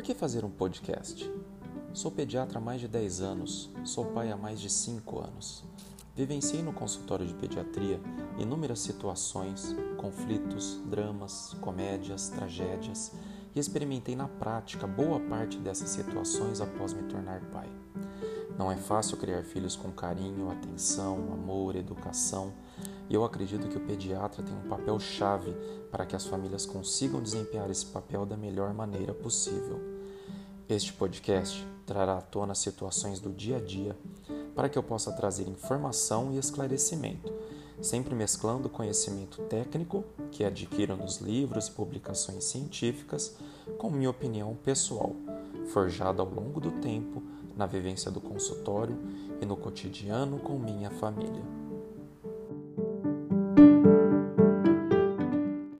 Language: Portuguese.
Por que fazer um podcast? Sou pediatra há mais de 10 anos, sou pai há mais de 5 anos. Vivenciei no consultório de pediatria inúmeras situações, conflitos, dramas, comédias, tragédias e experimentei na prática boa parte dessas situações após me tornar pai. Não é fácil criar filhos com carinho, atenção, amor, educação, e eu acredito que o pediatra tem um papel chave para que as famílias consigam desempenhar esse papel da melhor maneira possível. Este podcast trará à tona situações do dia a dia para que eu possa trazer informação e esclarecimento, sempre mesclando conhecimento técnico que adquiro nos livros e publicações científicas com minha opinião pessoal, forjada ao longo do tempo na vivência do consultório e no cotidiano com minha família.